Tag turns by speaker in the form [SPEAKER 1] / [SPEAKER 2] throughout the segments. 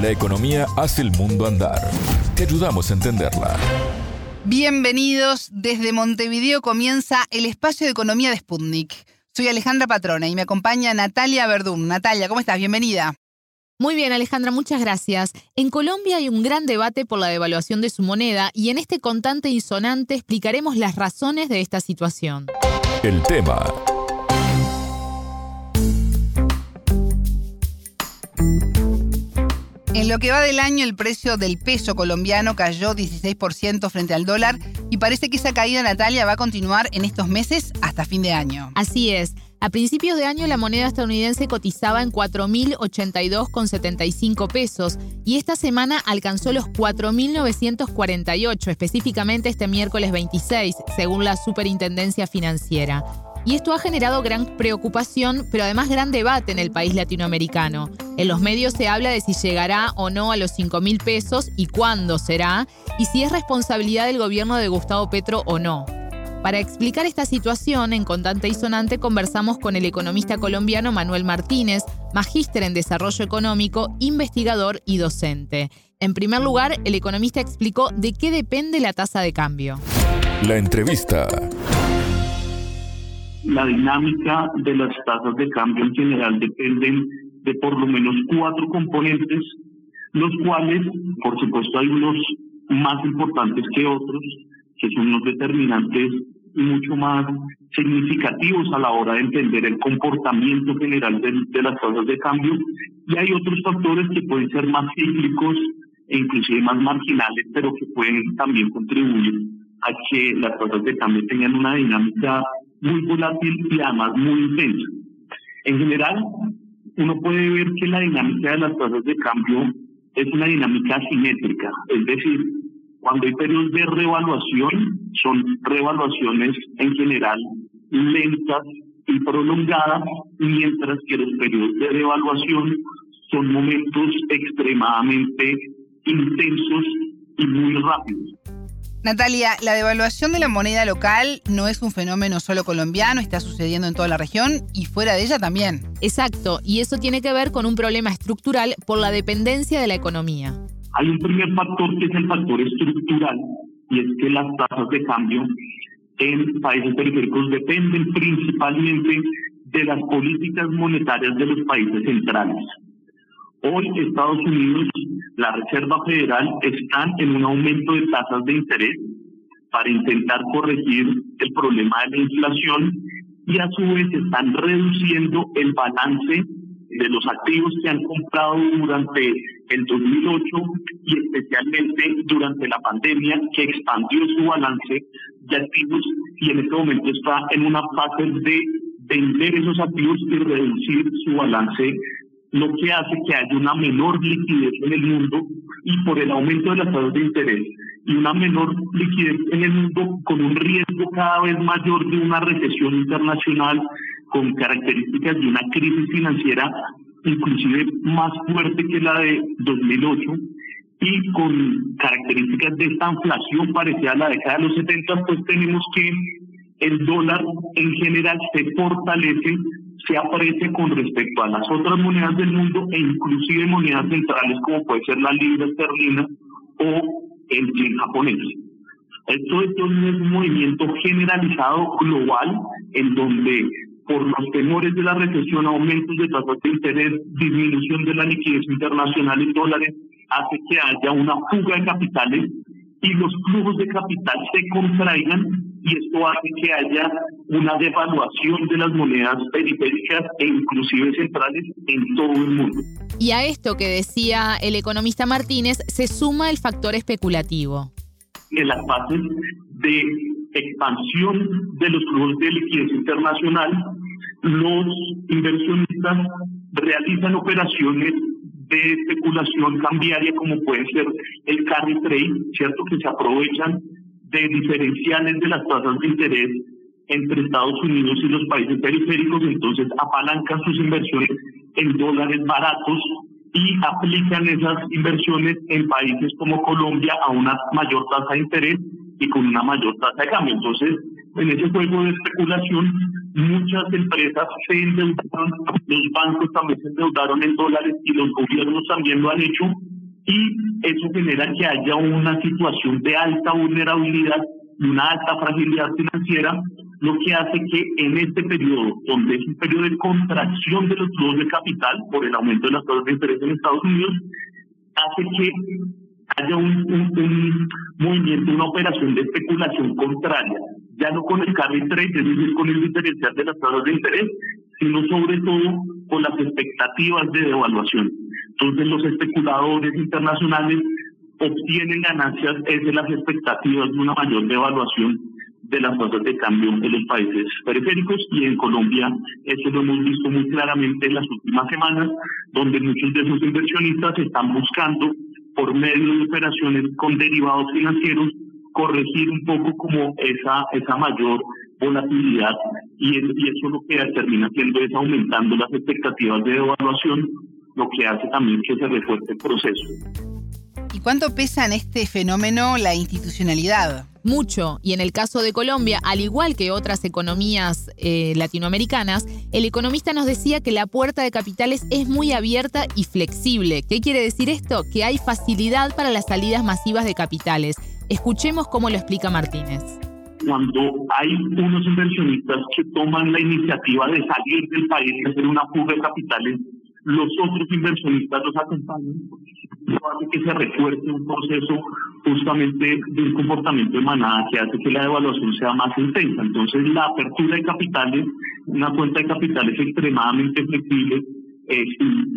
[SPEAKER 1] La economía hace el mundo andar. Te ayudamos a entenderla.
[SPEAKER 2] Bienvenidos. Desde Montevideo comienza el espacio de economía de Sputnik. Soy Alejandra Patrona y me acompaña Natalia Verdum. Natalia, ¿cómo estás? Bienvenida.
[SPEAKER 3] Muy bien, Alejandra, muchas gracias. En Colombia hay un gran debate por la devaluación de su moneda y en este contante y sonante explicaremos las razones de esta situación.
[SPEAKER 1] El tema
[SPEAKER 2] En lo que va del año, el precio del peso colombiano cayó 16% frente al dólar y parece que esa caída, Natalia, va a continuar en estos meses hasta fin de año.
[SPEAKER 3] Así es. A principios de año la moneda estadounidense cotizaba en 4.082,75 pesos y esta semana alcanzó los 4.948, específicamente este miércoles 26, según la Superintendencia Financiera. Y esto ha generado gran preocupación, pero además gran debate en el país latinoamericano. En los medios se habla de si llegará o no a los 5 mil pesos y cuándo será, y si es responsabilidad del gobierno de Gustavo Petro o no. Para explicar esta situación, en Contante y Sonante conversamos con el economista colombiano Manuel Martínez, magíster en desarrollo económico, investigador y docente. En primer lugar, el economista explicó de qué depende la tasa de cambio.
[SPEAKER 1] La entrevista
[SPEAKER 4] la dinámica de las tasas de cambio en general dependen de por lo menos cuatro componentes, los cuales, por supuesto, hay unos más importantes que otros, que son los determinantes mucho más significativos a la hora de entender el comportamiento general de, de las tasas de cambio, y hay otros factores que pueden ser más cíclicos e inclusive más marginales, pero que pueden también contribuir a que las tasas de cambio tengan una dinámica muy volátil y además muy intenso. En general, uno puede ver que la dinámica de las tasas de cambio es una dinámica simétrica, es decir, cuando hay periodos de revaluación, son revaluaciones en general lentas y prolongadas, mientras que los periodos de devaluación son momentos extremadamente intensos y muy rápidos.
[SPEAKER 2] Natalia, la devaluación de la moneda local no es un fenómeno solo colombiano, está sucediendo en toda la región y fuera de ella también.
[SPEAKER 3] Exacto, y eso tiene que ver con un problema estructural por la dependencia de la economía.
[SPEAKER 4] Hay un primer factor que es el factor estructural, y es que las tasas de cambio en países periféricos dependen principalmente de las políticas monetarias de los países centrales. Hoy Estados Unidos, la Reserva Federal, están en un aumento de tasas de interés para intentar corregir el problema de la inflación y a su vez están reduciendo el balance de los activos que han comprado durante el 2008 y especialmente durante la pandemia que expandió su balance de activos y en este momento está en una fase de vender esos activos y reducir su balance lo que hace que haya una menor liquidez en el mundo y por el aumento de las tasas de interés y una menor liquidez en el mundo con un riesgo cada vez mayor de una recesión internacional con características de una crisis financiera inclusive más fuerte que la de 2008 y con características de esta inflación parecida a la década de los 70, pues tenemos que el dólar en general se fortalece se aprecia con respecto a las otras monedas del mundo e inclusive monedas centrales como puede ser la libra esterlina o el yen japonés. Esto es un movimiento generalizado global en donde por los temores de la recesión, aumentos de tasas de interés, disminución de la liquidez internacional en dólares, hace que haya una fuga de capitales y los flujos de capital se contraigan y esto hace que haya una devaluación de las monedas periféricas e inclusive centrales en todo el mundo.
[SPEAKER 3] Y a esto que decía el economista Martínez se suma el factor especulativo.
[SPEAKER 4] En las fases de expansión de los flujos de liquidez internacional, los inversionistas realizan operaciones de especulación cambiaria como puede ser el carry trade, ¿cierto? Que se aprovechan de diferenciales de las tasas de interés entre Estados Unidos y los países periféricos, entonces apalancan sus inversiones en dólares baratos y aplican esas inversiones en países como Colombia a una mayor tasa de interés y con una mayor tasa de cambio. Entonces, en ese juego de especulación, muchas empresas se endeudaron, los bancos también se endeudaron en dólares y los gobiernos también lo han hecho y eso genera que haya una situación de alta vulnerabilidad y una alta fragilidad financiera, lo que hace que en este periodo, donde es un periodo de contracción de los flujos de capital por el aumento de las tasas de interés en Estados Unidos, hace que haya un, movimiento, una operación de especulación contraria, ya no con el carry trade, es decir, con el diferencial de las tasas de interés, sino sobre todo con las expectativas de devaluación. Entonces los especuladores internacionales obtienen ganancias es de las expectativas de una mayor devaluación de las tasas de cambio en los países periféricos y en Colombia. Eso lo hemos visto muy claramente en las últimas semanas, donde muchos de esos inversionistas están buscando por medio de operaciones con derivados financieros corregir un poco como esa esa mayor volatilidad. Y, y eso lo que termina haciendo es aumentando las expectativas de devaluación, lo que hace también que se refuerce el proceso.
[SPEAKER 2] ¿Y cuánto pesa en este fenómeno la institucionalidad?
[SPEAKER 3] Mucho, y en el caso de Colombia, al igual que otras economías eh, latinoamericanas, el economista nos decía que la puerta de capitales es muy abierta y flexible. ¿Qué quiere decir esto? Que hay facilidad para las salidas masivas de capitales. Escuchemos cómo lo explica Martínez.
[SPEAKER 4] Cuando hay unos inversionistas que toman la iniciativa de salir del país y hacer una fuga de capitales, los otros inversionistas los acompañan hace que se refuerce un proceso justamente de un comportamiento de manada que hace que la devaluación sea más intensa. Entonces, la apertura de capitales, una cuenta de capitales extremadamente flexible, eh,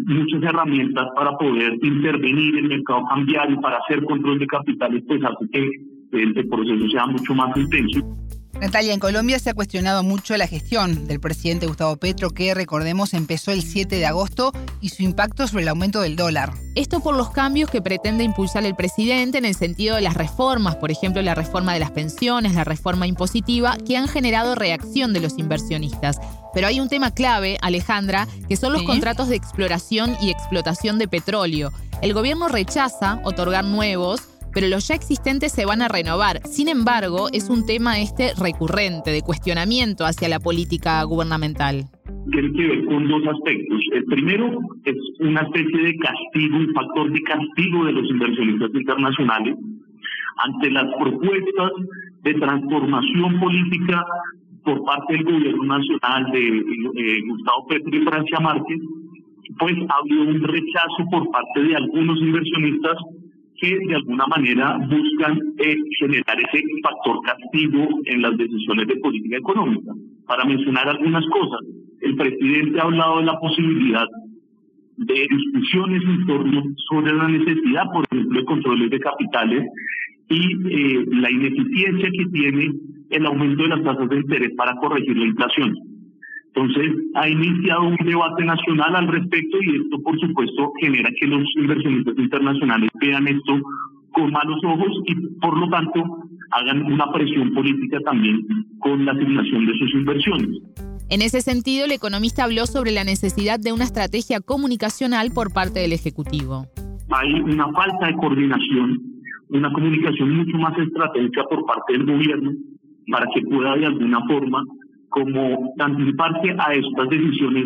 [SPEAKER 4] muchas herramientas para poder intervenir en el mercado cambiario, para hacer control de capitales, pues hace que el proceso sea mucho más intenso.
[SPEAKER 2] Natalia, en Colombia se ha cuestionado mucho la gestión del presidente Gustavo Petro, que recordemos empezó el 7 de agosto, y su impacto sobre el aumento del dólar.
[SPEAKER 3] Esto por los cambios que pretende impulsar el presidente en el sentido de las reformas, por ejemplo la reforma de las pensiones, la reforma impositiva, que han generado reacción de los inversionistas. Pero hay un tema clave, Alejandra, que son los contratos de exploración y explotación de petróleo. El gobierno rechaza otorgar nuevos pero los ya existentes se van a renovar. Sin embargo, es un tema este recurrente de cuestionamiento hacia la política gubernamental.
[SPEAKER 4] Tiene que ver con dos aspectos. El primero es una especie de castigo, un factor de castigo de los inversionistas internacionales ante las propuestas de transformación política por parte del gobierno nacional de eh, Gustavo Petro y Francia Márquez, pues ha habido un rechazo por parte de algunos inversionistas que de alguna manera buscan eh, generar ese factor castigo en las decisiones de política económica. Para mencionar algunas cosas, el presidente ha hablado de la posibilidad de discusiones en torno sobre la necesidad, por ejemplo, de controles de capitales y eh, la ineficiencia que tiene el aumento de las tasas de interés para corregir la inflación. Entonces, ha iniciado un debate nacional al respecto y esto, por supuesto, genera que los inversionistas internacionales vean esto con malos ojos y, por lo tanto, hagan una presión política también con la asignación de sus inversiones.
[SPEAKER 3] En ese sentido, el economista habló sobre la necesidad de una estrategia comunicacional por parte del Ejecutivo.
[SPEAKER 4] Hay una falta de coordinación, una comunicación mucho más estratégica por parte del gobierno para que pueda de alguna forma como anticiparse a estas decisiones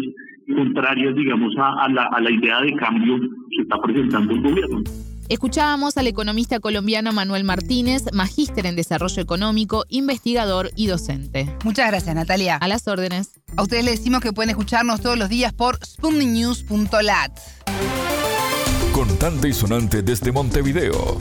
[SPEAKER 4] contrarias, digamos, a, la, a la idea de cambio que está presentando el gobierno.
[SPEAKER 3] Escuchábamos al economista colombiano Manuel Martínez, magíster en desarrollo económico, investigador y docente.
[SPEAKER 2] Muchas gracias, Natalia.
[SPEAKER 3] A las órdenes.
[SPEAKER 2] A ustedes les decimos que pueden escucharnos todos los días por sputniknews.lat.
[SPEAKER 1] Contante y sonante desde Montevideo.